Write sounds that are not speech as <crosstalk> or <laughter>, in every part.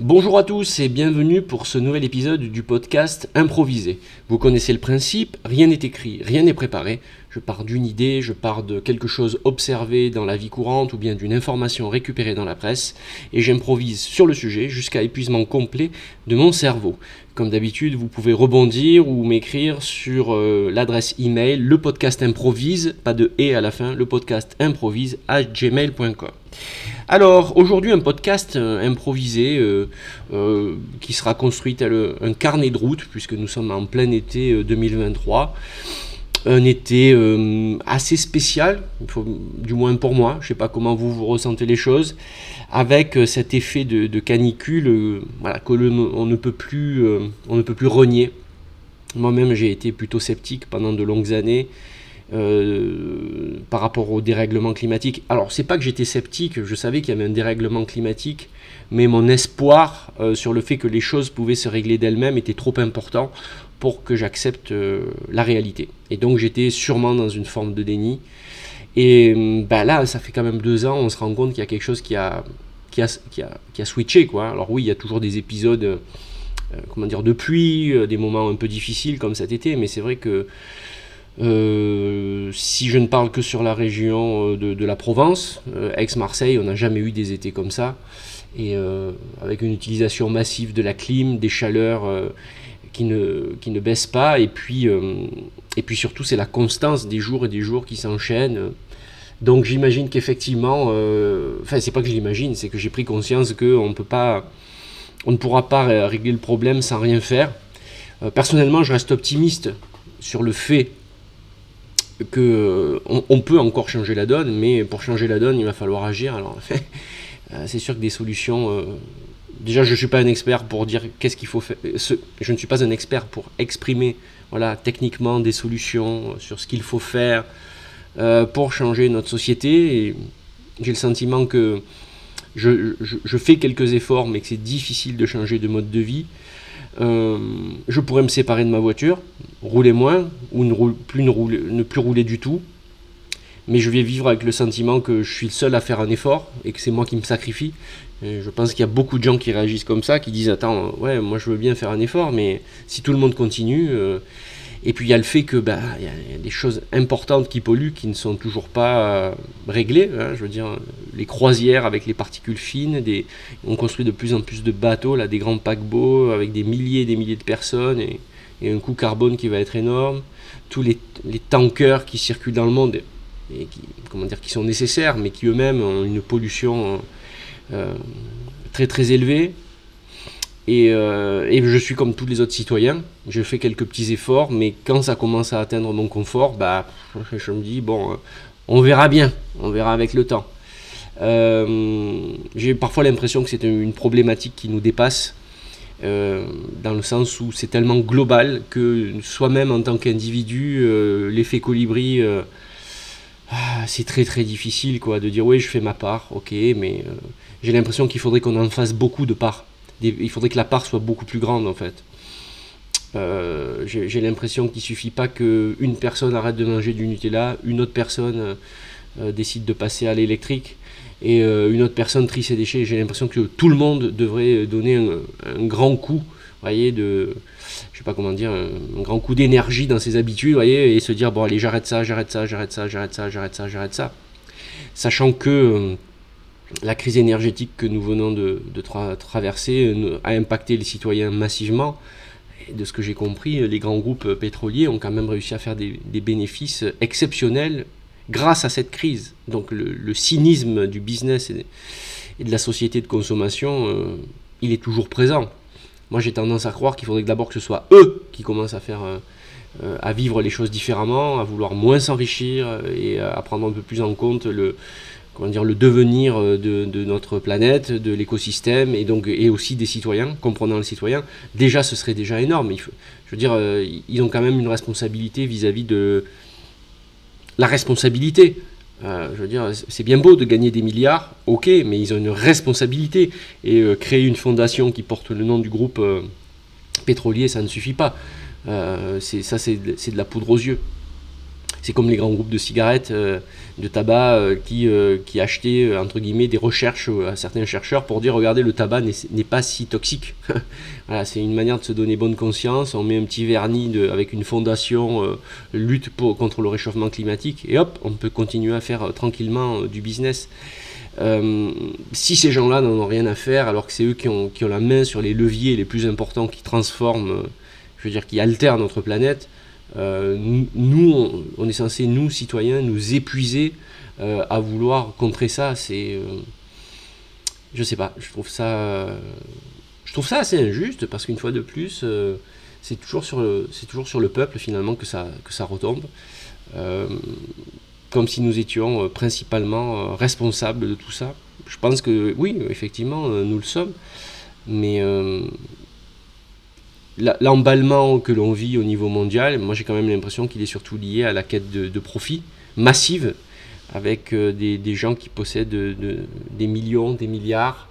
Bonjour à tous et bienvenue pour ce nouvel épisode du podcast Improvisé. Vous connaissez le principe, rien n'est écrit, rien n'est préparé. Je pars d'une idée, je pars de quelque chose observé dans la vie courante ou bien d'une information récupérée dans la presse et j'improvise sur le sujet jusqu'à épuisement complet de mon cerveau. Comme d'habitude, vous pouvez rebondir ou m'écrire sur euh, l'adresse email le podcast improvise, pas de et à la fin, le podcast improvise à gmail.com. Alors, aujourd'hui, un podcast euh, improvisé euh, euh, qui sera construit tel un carnet de route, puisque nous sommes en plein été 2023. Un été assez spécial, du moins pour moi, je ne sais pas comment vous, vous ressentez les choses, avec cet effet de, canicule voilà, que on, ne peut plus, on ne peut plus renier. Moi-même, j'ai été plutôt sceptique pendant de longues années. Euh, par rapport au dérèglement climatique. Alors, c'est pas que j'étais sceptique, je savais qu'il y avait un dérèglement climatique, mais mon espoir euh, sur le fait que les choses pouvaient se régler d'elles-mêmes était trop important pour que j'accepte euh, la réalité. Et donc, j'étais sûrement dans une forme de déni. Et bah, là, ça fait quand même deux ans, on se rend compte qu'il y a quelque chose qui a, qui a, qui a, qui a switché. Quoi. Alors, oui, il y a toujours des épisodes. comment dire, de pluie, des moments un peu difficiles comme cet été, mais c'est vrai que euh, si je ne parle que sur la région euh, de, la Provence, euh, Aix-Marseille, on n'a jamais eu des étés comme ça. Et avec une utilisation massive de la clim, des chaleurs qui, ne, qui ne baissent pas, et puis, et puis surtout c'est la constance des jours et des jours qui s'enchaînent. Donc j'imagine qu'effectivement, enfin c'est pas que j'imagine, c'est que j'ai pris conscience qu'on ne pourra pas régler le problème sans rien faire. personnellement, je reste optimiste sur le fait que euh, on, peut encore changer la donne, mais pour changer la donne, il va falloir agir. Alors, <laughs> euh, c'est sûr que des solutions. Euh, déjà, je ne suis pas un expert pour dire qu'est-ce qu'il faut faire. je ne suis pas un expert pour exprimer, voilà, techniquement des solutions sur ce qu'il faut faire pour changer notre société. J'ai le sentiment que je, je, fais quelques efforts, mais que c'est difficile de changer de mode de vie. Euh, je pourrais me séparer de ma voiture, rouler moins ou ne, plus ne, plus rouler du tout. Mais je vais vivre avec le sentiment que je suis le seul à faire un effort et que c'est moi qui me sacrifie. je pense qu'il y a beaucoup de gens qui réagissent comme ça, qui disent Attends, ouais, moi je veux bien faire un effort, mais si tout le monde continue, euh, et puis il y a le fait que bah, y, a des choses importantes qui polluent qui ne sont toujours pas euh, réglées. Hein, je veux dire, les croisières avec les particules fines, on construit de plus en plus de bateaux, là, des grands paquebots avec des milliers et des milliers de personnes et, un coût carbone qui va être énorme. Tous les, tankers qui circulent dans le monde et qui, comment dire, qui sont nécessaires, mais qui eux-mêmes ont une pollution euh, très très élevée. Euh, et, je suis comme tous les autres citoyens, je fais quelques petits efforts, mais quand ça commence à atteindre mon confort, bah, <laughs> je me dis, bon, euh, on verra bien, on verra avec le temps. Euh, j'ai parfois l'impression que c'est une problématique qui nous dépasse, dans le sens où c'est tellement global que soi-même en tant qu'individu, l'effet colibri, ah, c'est très très difficile quoi, de dire oui je fais ma part, ok, mais j'ai l'impression qu'il faudrait qu'on en fasse beaucoup de parts il faudrait que la part soit beaucoup plus grande en fait. Euh, j'ai l'impression qu'il suffit pas qu'une personne arrête de manger du Nutella, une autre personne euh, euh, décide de passer à l'électrique et une autre personne trie ses déchets. J'ai l'impression que tout le monde devrait donner un, grand coup, voyez, de, je sais pas comment dire, un, grand coup d'énergie dans ses habitudes, voyez, et se dire bon allez j'arrête ça, j'arrête ça, j'arrête ça, j'arrête ça, j'arrête ça, j'arrête ça, sachant que la crise énergétique que nous venons de, traverser euh, a impacté les citoyens massivement. De ce que j'ai compris, les grands groupes pétroliers ont quand même réussi à faire des, bénéfices exceptionnels grâce à cette crise. Donc le, cynisme du business et, de la société de consommation, euh, il est toujours présent. Moi j'ai tendance à croire qu'il faudrait d'abord que ce soit eux qui commencent à faire... Euh, à vivre les choses différemment, à vouloir moins s'enrichir et à prendre un peu plus en compte le, dire, le devenir euh, de, notre planète, de l'écosystème et donc et aussi des citoyens, comprenant les citoyens, déjà ce serait déjà énorme. Je veux dire, euh, ils ont quand même une responsabilité vis-à-vis de la responsabilité. Euh, je veux dire, c'est bien beau de gagner des milliards, ok, mais ils ont une responsabilité. Et créer une fondation qui porte le nom du groupe pétrolier, ça ne suffit pas. ça, c'est de la poudre aux yeux. C'est comme les grands groupes de cigarettes, euh, de tabac euh, qui, euh, qui achetaient entre guillemets des recherches à certains chercheurs pour dire regardez le tabac n'est pas si toxique. <laughs> voilà, c'est une manière de se donner bonne conscience. On met un petit vernis avec une fondation lutte contre le réchauffement climatique et hop, on peut continuer à faire tranquillement du business. si ces gens-là n'en ont rien à faire, alors que c'est eux qui ont, qui ont, la main sur les leviers les plus importants qui transforment, je veux dire, qui altèrent notre planète, nous, on, est censé, nous, citoyens, nous épuiser euh, à vouloir contrer ça. C'est. Euh, je sais pas, je trouve ça. je trouve ça assez injuste parce qu'une fois de plus, c'est toujours, sur le, toujours sur le peuple finalement que ça, que ça retombe. comme si nous étions principalement responsables de tout ça. Je pense que oui, effectivement, nous le sommes. Mais l'emballement que l'on vit au niveau mondial, moi j'ai quand même l'impression qu'il est surtout lié à la quête de, profit massive, avec euh, des, gens qui possèdent des millions, des milliards,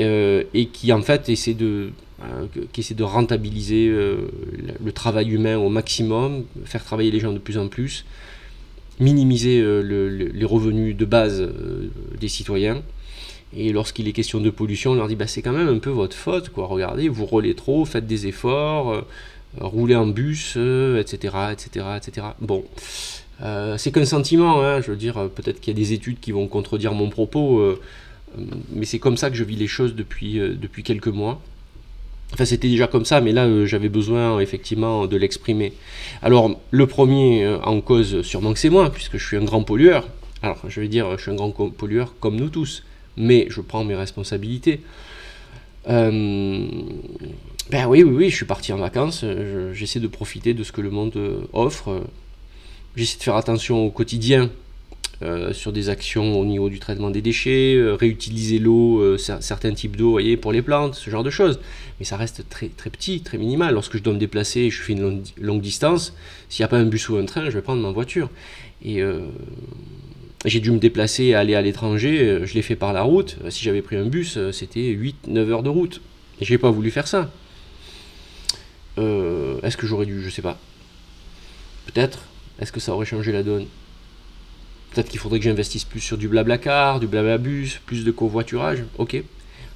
euh, et qui en fait essaient de, euh, qui essaient de rentabiliser le travail humain au maximum, faire travailler les gens de plus en plus, minimiser les revenus de base des citoyens et lorsqu'il est question de pollution, on leur dit bah, c'est quand même un peu votre faute, quoi. Regardez, vous roulez trop, faites des efforts, euh, roulez en bus, etc., etc., etc. Bon, euh, c'est qu'un sentiment, hein, je veux dire, peut-être qu'il y a des études qui vont contredire mon propos, euh, mais c'est comme ça que je vis les choses depuis, depuis quelques mois. Enfin, c'était déjà comme ça, mais là, j'avais besoin effectivement de l'exprimer. Alors, le premier en cause, sûrement que c'est moi, puisque je suis un grand pollueur. Alors, je vais dire, je suis un grand pollueur comme nous tous mais je prends mes responsabilités. Euh, ben oui, oui, oui, je suis parti en vacances, j'essaie de profiter de ce que le monde offre, j'essaie de faire attention au quotidien euh, sur des actions au niveau du traitement des déchets, euh, réutiliser l'eau, certains types d'eau voyez, pour les plantes, ce genre de choses. Mais ça reste très, très petit, très minimal. Lorsque je dois me déplacer et je fais une longue, distance, s'il n'y a pas un bus ou un train, je vais prendre ma voiture. Et j'ai dû me déplacer et aller à l'étranger, euh, je l'ai fait par la route. Euh, si j'avais pris un bus, euh, c'était 8-9 heures de route. Et j'ai pas voulu faire ça. Est-ce que j'aurais dû? Je sais pas. Peut-être. Est-ce que ça aurait changé la donne? Peut-être qu'il faudrait que j'investisse plus sur du blabla car, du blabla bus, plus de covoiturage. Ok.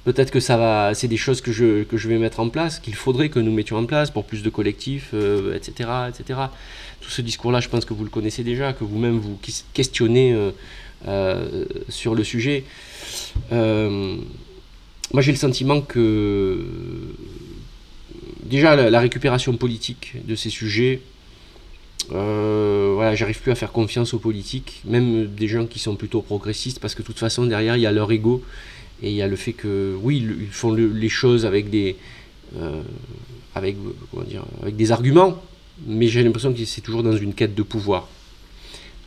Peut-être que ça va, c'est des choses que je, que je vais mettre en place, qu'il faudrait que nous mettions en place pour plus de collectifs, etc., etc tout ce discours-là, je pense que vous le connaissez déjà, que vous-même vous questionnez euh, euh, sur le sujet. Euh, moi, j'ai le sentiment que déjà la, récupération politique de ces sujets, voilà, j'arrive plus à faire confiance aux politiques, même des gens qui sont plutôt progressistes, parce que de toute façon, derrière, il y a leur ego et il y a le fait que, oui, ils font les choses avec des, avec, dire, avec des arguments, mais j'ai l'impression que c'est toujours dans une quête de pouvoir.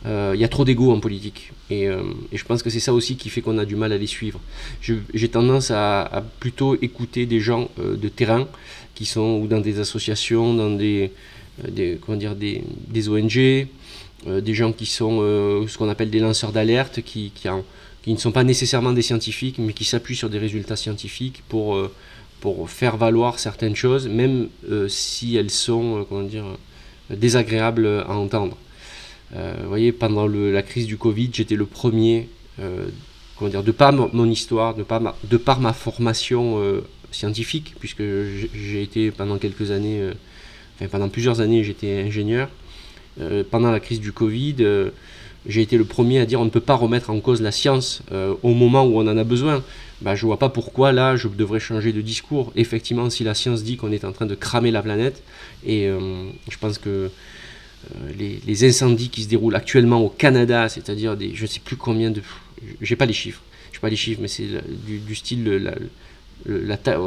Euh, il y a trop d'ego en politique. Euh, et, je pense que c'est ça aussi qui fait qu'on a du mal à les suivre. J'ai tendance à, plutôt écouter des gens euh, de terrain qui sont ou dans des associations, dans des, comment dire, des, des ONG, des gens qui sont ce qu'on appelle des lanceurs d'alerte, qui, qui, qui, ne sont pas nécessairement des scientifiques, mais qui s'appuient sur des résultats scientifiques pour pour faire valoir certaines choses, même euh, si elles sont euh, comment dire, désagréables à entendre. Euh, vous voyez, pendant la crise du Covid, j'étais le premier, comment dire, de par mon histoire, de par ma, de par ma formation scientifique, puisque j'ai été pendant quelques années, enfin pendant plusieurs années, j'étais ingénieur. pendant la crise du Covid, j'ai été le premier à dire on ne peut pas remettre en cause la science au moment où on en a besoin bah, je vois pas pourquoi là je devrais changer de discours. Effectivement, si la science dit qu'on est en train de cramer la planète, et euh, je pense que euh, les, incendies qui se déroulent actuellement au Canada, c'est-à-dire des, je ne sais plus combien de, j'ai pas les chiffres, je pas les chiffres, mais c'est du, style, la,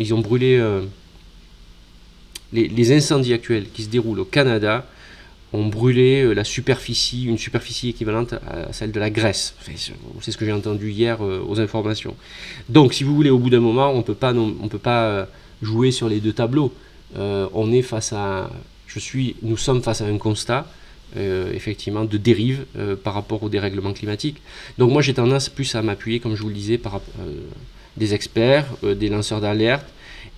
ils ont brûlé euh, les incendies actuels qui se déroulent au Canada ont brûlé euh, la superficie, une superficie équivalente à celle de la Grèce. c'est ce que j'ai entendu hier euh, aux informations. Donc, si vous voulez, au bout d'un moment, on ne peut pas, euh, jouer sur les deux tableaux. on est face à, je suis, nous sommes face à un constat. effectivement de dérive par rapport au dérèglement climatique. Donc moi j'ai tendance plus à m'appuyer, comme je vous le disais, par des experts, des lanceurs d'alerte,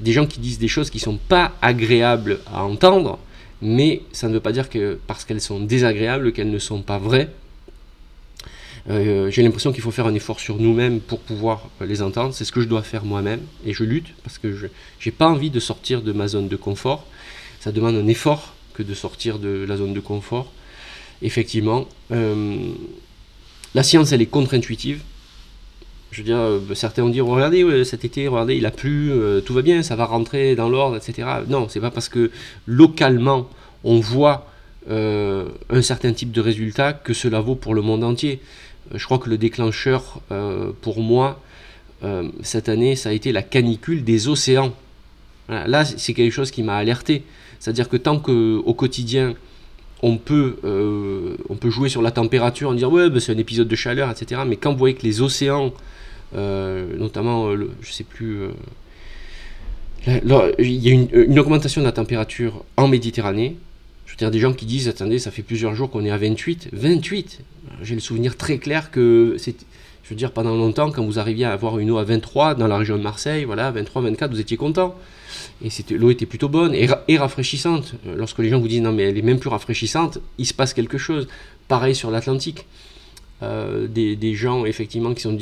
des gens qui disent des choses qui ne sont pas agréables à entendre, mais ça ne veut pas dire que parce qu'elles sont désagréables qu'elles ne sont pas vraies. Euh, j'ai l'impression qu'il faut faire un effort sur nous-mêmes pour pouvoir les entendre. C'est ce que je dois faire moi-même et je lutte parce que je n'ai pas envie de sortir de ma zone de confort. Ça demande un effort que de sortir de la zone de confort. Effectivement, euh, la science, elle est contre-intuitive. Je veux dire, euh, certains ont dit regardez, cet été, regardez, il a plu, tout va bien, ça va rentrer dans l'ordre, etc. Non, c'est pas parce que localement on voit un certain type de résultat que cela vaut pour le monde entier. Euh, je crois que le déclencheur euh, pour moi euh, cette année, ça a été la canicule des océans. Là, c'est quelque chose qui m'a alerté. C'est-à-dire que tant qu'au quotidien, on peut, on peut jouer sur la température, en disant ouais, ben, c'est un épisode de chaleur, etc. Mais quand vous voyez que les océans, notamment, je je sais plus, il y a une, augmentation de la température en Méditerranée. Je veux dire, des gens qui disent attendez, ça fait plusieurs jours qu'on est à 28. 28 j'ai le souvenir très clair que c'est, je veux dire, pendant longtemps, quand vous arriviez à avoir une eau à 23 dans la région de Marseille, voilà, 23, 24, vous étiez content. Et l'eau était plutôt bonne et, rafraîchissante. Lorsque les gens vous disent non, mais elle est même plus rafraîchissante, il se passe quelque chose. Pareil sur l'Atlantique. Euh, des, gens, effectivement, qui sont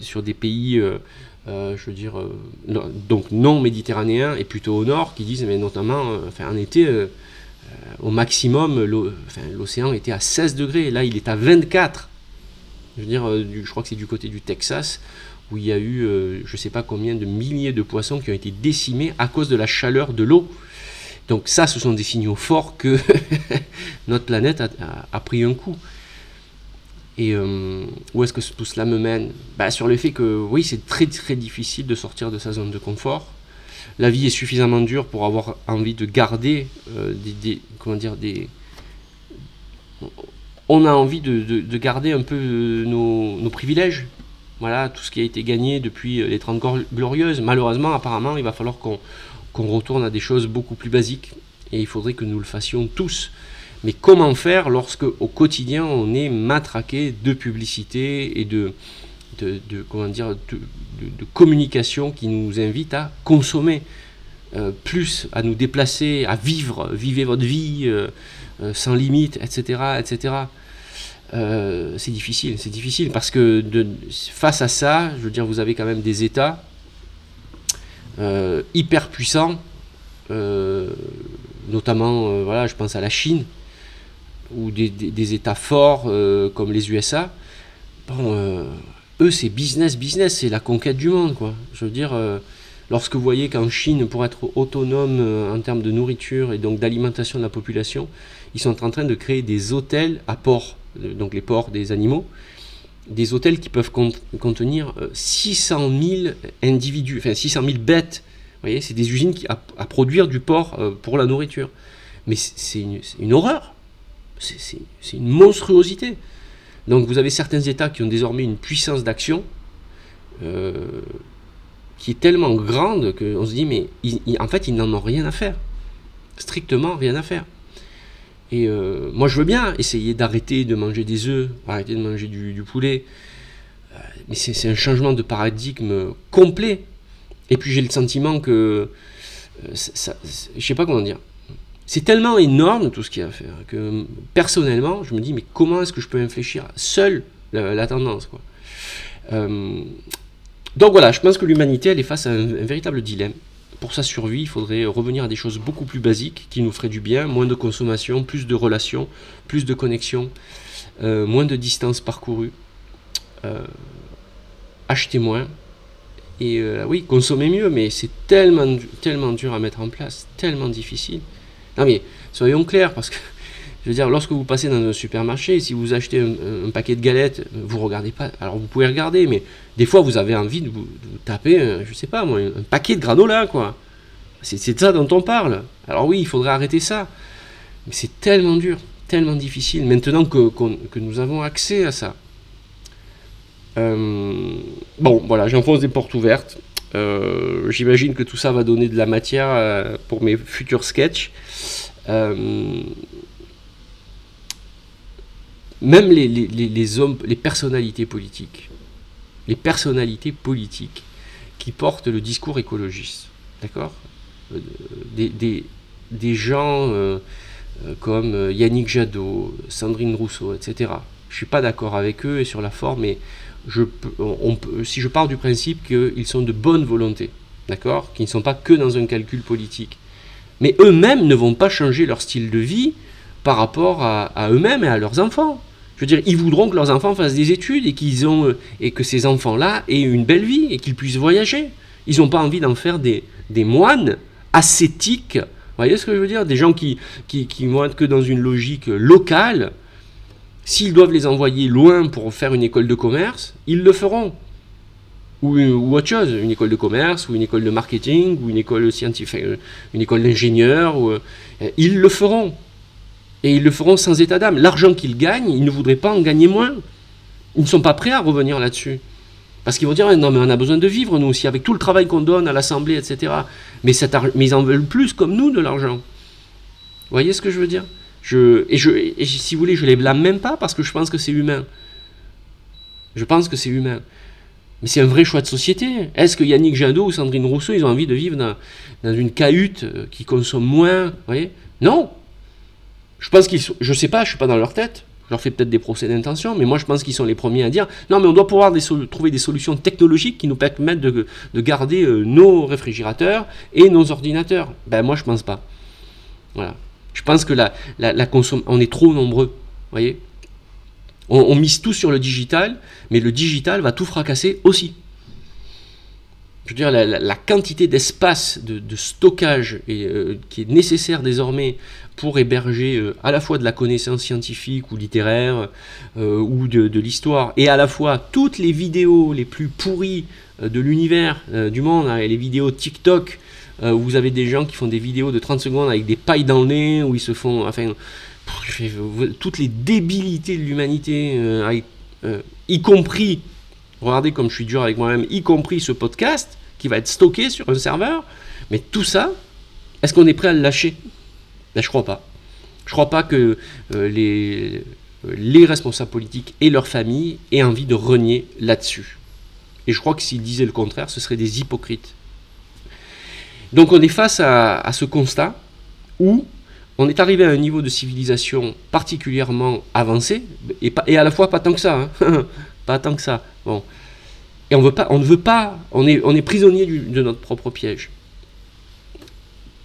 sur des pays, euh, euh, je veux dire, donc non méditerranéens et plutôt au nord, qui disent, mais notamment, enfin, en été, au maximum, l'océan était à 16 degrés. Là, il est à 24. Je veux dire, je crois que c'est du côté du Texas, où il y a eu, je ne sais pas combien de milliers de poissons qui ont été décimés à cause de la chaleur de l'eau. Donc ça, ce sont des signaux forts que <laughs> notre planète a, pris un coup. Et euh, où est-ce que tout cela me mène? Bah, Sur le fait que oui, c'est très très difficile de sortir de sa zone de confort. La vie est suffisamment dure pour avoir envie de garder euh, des, comment dire des on a envie de, garder un peu euh, nos, privilèges. Voilà tout ce qui a été gagné depuis les 30 glorieuses. Malheureusement apparemment il va falloir qu'on retourne à des choses beaucoup plus basiques. Et il faudrait que nous le fassions tous mais comment faire lorsque au quotidien on est matraqué de publicité et de, de, comment dire, de, communication qui nous invite à consommer euh, plus, à nous déplacer, à vivre, vivez votre vie euh, euh, sans limite, etc. etc. c'est difficile, c'est difficile parce que face à ça, je veux dire, vous avez quand même des États hyper puissants, notamment, voilà, je pense à la Chine, ou des, des États forts comme les USA. Bon, eux, c'est business, business, c'est la conquête du monde, quoi. Je veux dire, euh, lorsque vous voyez qu'en Chine, pour être autonome euh, en termes de nourriture et donc d'alimentation de la population, ils sont en train de créer des hôtels à euh, donc les ports des animaux, des hôtels qui peuvent contenir 600 000 individus, enfin 600 000 bêtes. Vous voyez, c'est des usines qui, à, produire du porc pour la nourriture. Mais c'est une, horreur. C'est une monstruosité. Donc vous avez certains États qui ont désormais une puissance d'action euh, qui est tellement grande qu'on se dit, mais en fait, ils n'en ont rien à faire. Strictement rien à faire. Et euh, moi, je veux bien essayer d'arrêter de manger des œufs, arrêter de manger du, poulet. Euh, mais c'est un changement de paradigme complet. Et puis j'ai le sentiment que... Ça, je sais pas comment dire c'est tellement énorme tout ce qu'il y a à faire que personnellement, je me dis, mais comment est-ce que je peux infléchir seul la, tendance. Euh, donc voilà, je pense que l'humanité, elle est face à un, véritable dilemme. Pour sa survie, il faudrait revenir à des choses beaucoup plus basiques qui nous feraient du bien, moins de consommation, plus de relations, plus de connexions, euh, moins de distance parcourue, euh, acheter moins, et oui, consommer mieux, mais c'est tellement, tellement dur à mettre en place, tellement difficile. Non mais soyons clairs, parce que <laughs> je veux dire, lorsque vous passez dans un supermarché, si vous achetez un, paquet de galettes, vous regardez pas. Alors vous pouvez regarder, mais des fois vous avez envie de vous, taper, un, je sais pas moi, un paquet de granola, quoi. C'est de ça dont on parle. Alors oui, il faudrait arrêter ça. Mais c'est tellement dur, tellement difficile, maintenant que, que nous avons accès à ça. Euh, bon, voilà, j'enfonce des portes ouvertes. Euh, j'imagine que tout ça va donner de la matière euh, pour mes futurs sketchs. Euh, même les, les, hommes, les personnalités politiques, les personnalités politiques qui portent le discours écologiste, d'accord? Des, des, des, gens comme Yannick Jadot, Sandrine Rousseau, etc. Je ne suis pas d'accord avec eux et sur la forme, mais si je pars du principe qu'ils sont de bonne volonté, d'accord Qu'ils ne sont pas que dans un calcul politique. Mais eux-mêmes ne vont pas changer leur style de vie par rapport à, eux-mêmes et à leurs enfants. Je veux dire, ils voudront que leurs enfants fassent des études et, qu'ils ont, et que ces enfants-là aient une belle vie et qu'ils puissent voyager. Ils n'ont pas envie d'en faire des, moines ascétiques. Vous voyez ce que je veux dire? Des gens qui, qui, qui vont être que dans une logique locale. S'ils doivent les envoyer loin pour faire une école de commerce, ils le feront ou, autre chose, une école de commerce, ou une école de marketing, ou une école scientifique, euh, une école d'ingénieur, euh, ils le feront. Et ils le feront sans état d'âme. L'argent qu'ils gagnent, ils ne voudraient pas en gagner moins. Ils ne sont pas prêts à revenir là-dessus. Parce qu'ils vont dire, non mais on a besoin de vivre nous aussi, avec tout le travail qu'on donne à l'Assemblée, etc. Mais, mais ils en veulent plus comme nous de l'argent. Vous voyez ce que je veux dire? Et, je, si vous voulez, je les blâme même pas parce que je pense que c'est humain. Je pense que c'est humain. Mais c'est un vrai choix de société. Est-ce que Yannick Jadot ou Sandrine Rousseau, ils ont envie de vivre dans, une cahute euh, qui consomme moins voyez? Non. Je pense qu'ils Je sais pas, je suis pas dans leur tête. Je leur fais peut-être des procès d'intention, mais moi je pense qu'ils sont les premiers à dire non, mais on doit pouvoir trouver des solutions technologiques qui nous permettent de, garder euh, nos réfrigérateurs et nos ordinateurs. Ben moi je pense pas. Voilà. Je pense que la, la, on est trop nombreux. voyez on, mise tout sur le digital, mais le digital va tout fracasser aussi. Je veux dire, la, quantité d'espace de, stockage euh, qui est nécessaire désormais pour héberger euh, à la fois de la connaissance scientifique ou littéraire euh, ou de, l'histoire, et à la fois toutes les vidéos les plus pourries de l'univers, du monde, hein, et les vidéos TikTok, où vous avez des gens qui font des vidéos de 30 secondes avec des pailles dans le nez, où ils se font... Enfin, toutes les débilités de l'humanité, euh, euh, y compris, regardez comme je suis dur avec moi-même, y compris ce podcast qui va être stocké sur un serveur, mais tout ça, est-ce qu'on est prêt à le lâcher? Ben, Je crois pas. Je crois pas que euh, les, les responsables politiques et leurs familles aient envie de renier là-dessus. Et je crois que s'ils disaient le contraire, ce seraient des hypocrites. Donc on est face à, ce constat où on est arrivé à un niveau de civilisation particulièrement avancé, et, à la fois pas tant que ça, hein. <laughs> pas tant que ça. Bon. Et on, ne veut pas, on est, on est prisonnier de notre propre piège,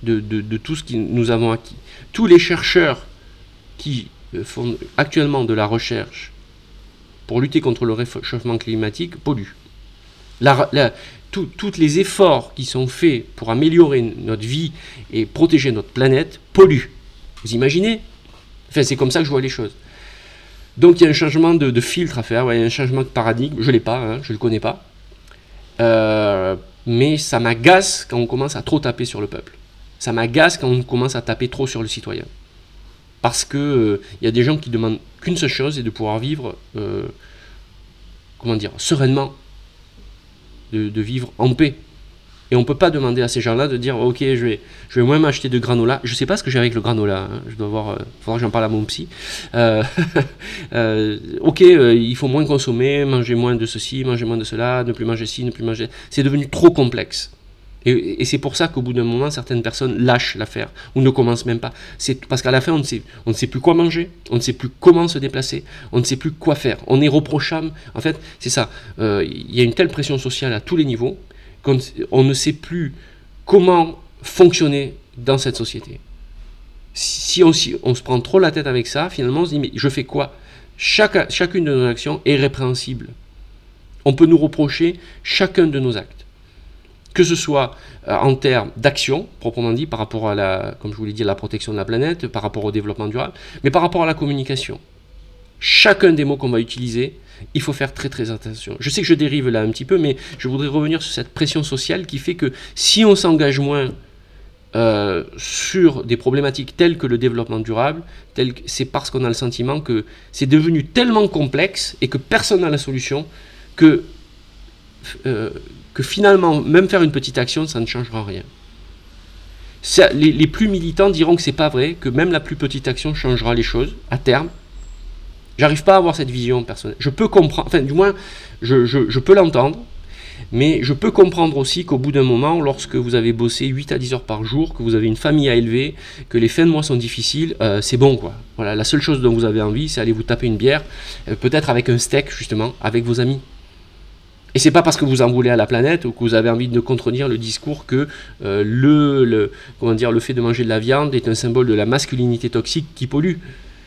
de, de, tout ce que nous avons acquis. Tous les chercheurs qui euh, font actuellement de la recherche pour lutter contre le réchauffement climatique polluent. Tous les efforts qui sont faits pour améliorer notre vie et protéger notre planète polluent. Vous imaginez? Enfin, c'est comme ça que je vois les choses. Donc il y a un changement de, filtre à faire, il y a un changement de paradigme. Je ne l'ai pas, hein, je ne le connais pas. Euh, mais ça m'agace quand on commence à trop taper sur le peuple. Ça m'agace quand on commence à taper trop sur le citoyen. Parce qu'il euh, y a des gens qui demandent qu'une seule chose, et de pouvoir vivre, euh, comment dire, sereinement, de vivre en paix. Et on ne peut pas demander à ces gens-là de dire Ok, je vais, je vais moins m'acheter de granola. Je ne sais pas ce que j'ai avec le granola. Hein. Je dois voir. Il euh, faudra que j'en parle à mon psy. Euh, <laughs> euh, ok, il faut moins consommer, manger moins de ceci, manger moins de cela, ne plus manger ci, ne plus manger. C'est devenu trop complexe. Et, c'est pour ça qu'au bout d'un moment, certaines personnes lâchent l'affaire ou ne commencent même pas. C'est parce qu'à la fin, on ne, sait, on plus quoi manger, on ne sait plus comment se déplacer, on ne sait plus quoi faire. On est reprochable. En fait, c'est ça. Il y a une telle pression sociale à tous les niveaux on ne sait plus comment fonctionner dans cette société. Si on, se prend trop la tête avec ça, finalement on se dit mais je fais quoi? Chacune de nos actions est répréhensible. On peut nous reprocher chacun de nos actes. Que ce soit euh, en termes d'action, proprement dit, par rapport à la, comme je vous l'ai dit, la protection de la planète, par rapport au développement durable, mais par rapport à la communication. Chacun des mots qu'on va utiliser il faut faire très très attention. Je sais que je dérive là un petit peu, mais je voudrais revenir sur cette pression sociale qui fait que si on s'engage moins euh, sur des problématiques telles que le développement durable, c'est parce qu'on a le sentiment que c'est devenu tellement complexe et que personne n'a la solution que, euh, que finalement, même faire une petite action, ça ne changera rien. les, plus militants diront que c'est pas vrai, que même la plus petite action changera les choses à terme, J'arrive pas à avoir cette vision personnelle. Je peux comprendre, enfin du moins, je, peux l'entendre, Mais je peux comprendre aussi qu'au bout d'un moment, lorsque vous avez bossé 8 à 10 heures par jour, que vous avez une famille à élever, que les fins de mois sont difficiles, euh, c'est bon quoi. Voilà, la seule chose dont vous avez envie, c'est aller vous taper une bière, euh, peut-être avec un steak justement, avec vos amis. Et c'est pas parce que vous en voulez à la planète ou que vous avez envie de contredire le discours que euh, le, comment dire, le fait de manger de la viande est un symbole de la masculinité toxique qui pollue.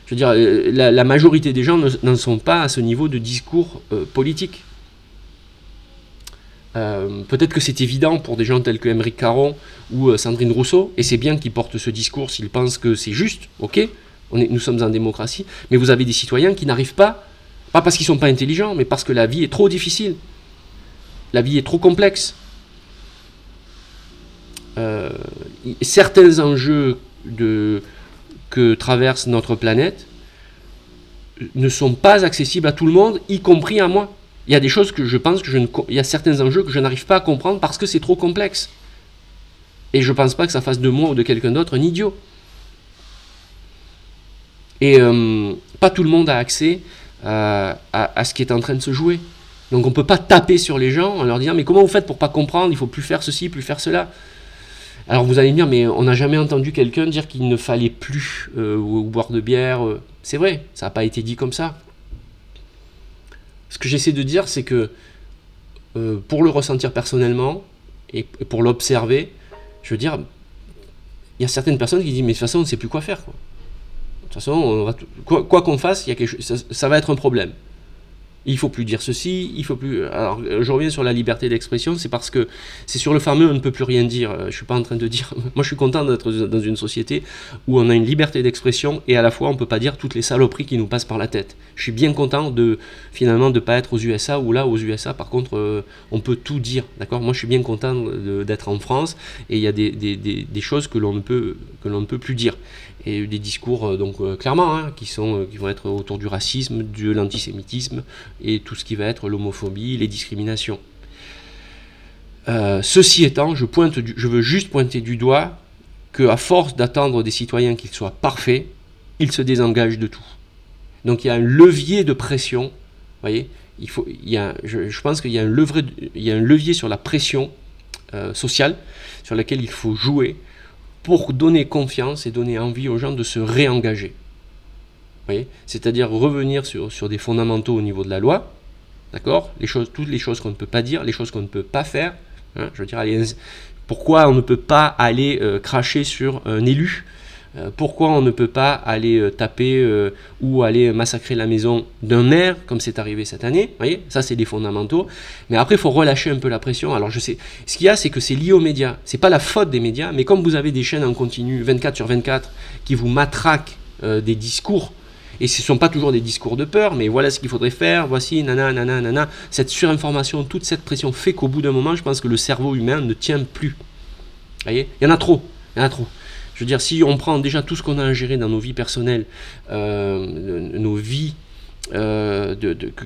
Je veux dire, la, majorité des gens n'en sont pas à ce niveau de discours politique. Euh, peut-être que c'est évident pour des gens tels que Émeric Caron ou euh, Sandrine Rousseau, et c'est bien qu'ils portent ce discours s'ils pensent que c'est juste, ok, nous sommes en démocratie, mais vous avez des citoyens qui n'arrivent pas, pas parce qu'ils ne sont pas intelligents, mais parce que la vie est trop difficile, la vie est trop complexe. Euh, certains enjeux que traverse notre planète ne sont pas accessibles à tout le monde, y compris à moi il y a des choses que je pense que je ne. Il certains enjeux que je n'arrive pas à comprendre parce que c'est trop complexe. Et je ne pense pas que ça fasse de moi ou de quelqu'un d'autre un idiot. Et euh, pas tout le monde a accès à, ce qui est en train de se jouer. Donc on ne peut pas taper sur les gens en leur disant mais comment vous faites pour pas comprendre, il faut plus faire ceci, plus faire cela. Alors vous allez me dire mais on n'a jamais entendu quelqu'un dire qu'il ne fallait plus euh, boire de bière. Euh. C'est vrai, ça n'a pas été dit comme ça. Ce que j'essaie de dire, c'est que euh, pour le ressentir personnellement et pour l'observer, je veux dire, il y a certaines personnes qui disent mais de toute façon on ne sait plus quoi faire. De toute façon, quoi qu'on fasse, y a quelque ça va être un problème il faut plus dire ceci, il faut plus. Alors, je reviens sur la liberté d'expression, c'est parce que c'est sur le fameux on ne peut plus rien dire. Euh, je suis pas en train de dire. <laughs> Moi, je suis content d'être dans une société où on a une liberté d'expression et à la fois on peut pas dire toutes les saloperies qui nous passent par la tête. Je suis bien content de finalement de pas être aux USA où là aux USA par contre euh, on peut tout dire. D'accord? Moi, je suis bien content d'être en France et il y a des, des, des choses que l'on ne peut que l'on ne peut plus dire et des discours euh, donc euh, clairement hein, qui sont euh, qui vont être autour du racisme, de l'antisémitisme et tout ce qui va être l'homophobie, les discriminations. ceci étant, je, pointe je veux juste pointer du doigt qu'à force d'attendre des citoyens qu'ils soient parfaits, ils se désengagent de tout. Donc il y a un levier de pression, voyez, il faut, il y a, je, pense qu'il y, a un levier, il y a un levier sur la pression sociale sur laquelle il faut jouer pour donner confiance et donner envie aux gens de se réengager. C'est-à-dire revenir sur, des fondamentaux au niveau de la loi, d'accord? Toutes les choses qu'on ne peut pas dire, les choses qu'on ne peut pas faire. Hein, je veux dire, pourquoi on ne peut pas aller euh, cracher sur un élu? Pourquoi on ne peut pas aller euh, taper euh, ou aller massacrer la maison d'un maire, comme c'est arrivé cette année voyez, ça c'est des fondamentaux. Mais après, il faut relâcher un peu la pression. Alors je sais, ce qu'il y a, c'est que c'est lié aux médias. C'est pas la faute des médias, mais comme vous avez des chaînes en continu 24 sur 24 qui vous matraquent des discours, et ce ne sont pas toujours des discours de peur, mais voilà ce qu'il faudrait faire, voici, nana, nana, nana. Cette surinformation, toute cette pression fait qu'au bout d'un moment, je pense que le cerveau humain ne tient plus. Vous voyez? Il y en a trop, il y en a trop. Je veux dire, si on prend déjà tout ce qu'on a ingéré dans nos vies personnelles, euh, nos vies, euh,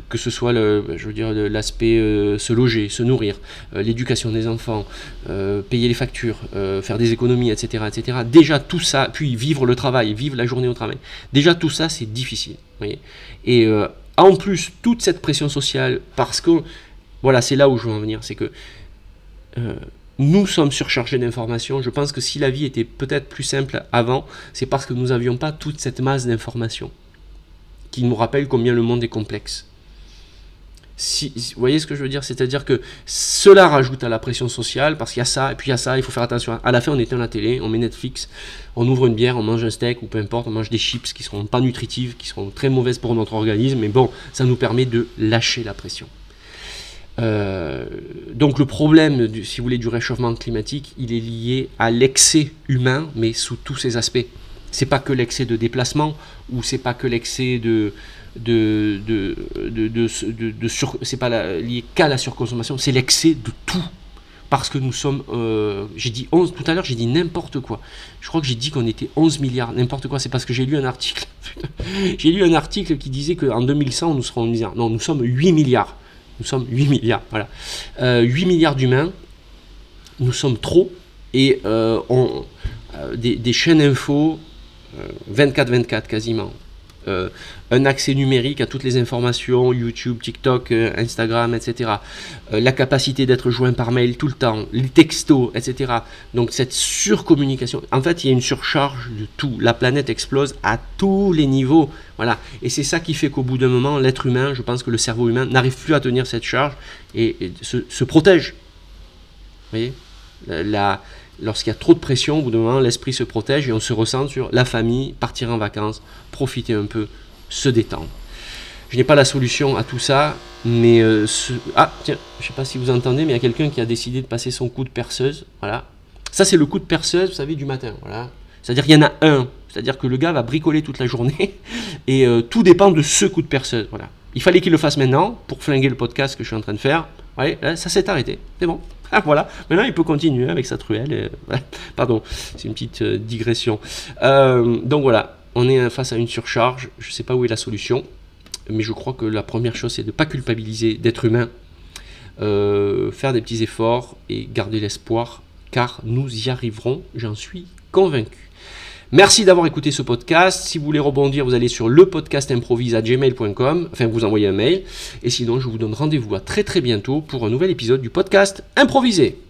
que, ce soit je veux dire l'aspect euh, se loger, se nourrir, l'éducation des enfants, payer les factures, faire des économies, etc., etc. Déjà tout ça, puis vivre le travail, vivre la journée au travail. Déjà tout ça, c'est difficile. Voyez Et en plus toute cette pression sociale, parce que voilà, c'est là où je veux en venir, c'est que nous sommes surchargés d'informations. Je pense que si la vie était peut-être plus simple avant, c'est parce que nous n'avions pas toute cette masse d'informations qui nous rappelle combien le monde est complexe. Vous voyez ce que je veux dire? C'est-à-dire que cela rajoute à la pression sociale, parce qu'il y a ça, et puis il y a ça, il faut faire attention. À la fin, on éteint la télé, on met Netflix, on ouvre une bière, on mange un steak, ou peu importe, on mange des chips qui seront pas nutritives, qui seront très mauvaises pour notre organisme, mais bon, ça nous permet de lâcher la pression. Euh, donc le problème, du, si vous voulez, du réchauffement climatique, il est lié à l'excès humain, mais sous tous ses aspects. C'est pas que l'excès de déplacement, ou c'est pas que l'excès de de, de, c'est pas lié qu'à la surconsommation, c'est l'excès de tout. Parce que nous sommes, euh, j'ai dit 11, tout à l'heure j'ai dit n'importe quoi. Je crois que j'ai dit qu'on était 11 milliards, n'importe quoi, c'est parce que j'ai lu un article. <laughs> j'ai lu un article qui disait qu'en 2100 nous serons 11 milliards. Non, nous sommes 8 milliards. Nous sommes 8 milliards. Voilà. 8 euh, milliards d'humains. Nous sommes trop. Et euh, on, euh, des, chaînes info 24-24 quasiment. Euh, un accès numérique à toutes les informations, YouTube, TikTok, euh, Instagram, etc. la capacité d'être joint par mail tout le temps, les textos, etc. Donc cette surcommunication, en fait, il y a une surcharge de tout. La planète explose à tous les niveaux. Voilà. Et c'est ça qui fait qu'au bout d'un moment, l'être humain, je pense que le cerveau humain n'arrive plus à tenir cette charge et, se, protège. Vous voyez? La, lorsqu'il y a trop de pression, au bout d'un moment, l'esprit se protège et on se ressent sur la famille, partir en vacances, profiter un peu, se détendre. Je n'ai pas la solution à tout ça, mais euh, ah tiens, je sais pas si vous entendez, mais il y a quelqu'un qui a décidé de passer son coup de perceuse. Voilà, ça c'est le coup de perceuse, vous savez, du matin. Voilà, c'est-à-dire qu'il y en a un, c'est-à-dire que le gars va bricoler toute la journée <laughs> et euh, tout dépend de ce coup de perceuse. Voilà, il fallait qu'il le fasse maintenant pour flinguer le podcast que je suis en train de faire. Ouais, ça s'est arrêté, c'est bon. Ah voilà, maintenant il peut continuer avec sa truelle. <laughs> Pardon, c'est une petite euh, digression. Euh, donc voilà, on est face à une surcharge. Je ne sais pas où est la solution, mais je crois que la première chose c'est de ne pas culpabiliser d'être humain, euh, faire des petits efforts et garder l'espoir, car nous y arriverons, j'en suis convaincu. Merci d'avoir écouté ce podcast. Si vous voulez rebondir, vous allez sur le podcast gmail.com, enfin vous envoyez un mail. Et sinon, je vous donne rendez-vous à très très bientôt pour un nouvel épisode du podcast Improvisé.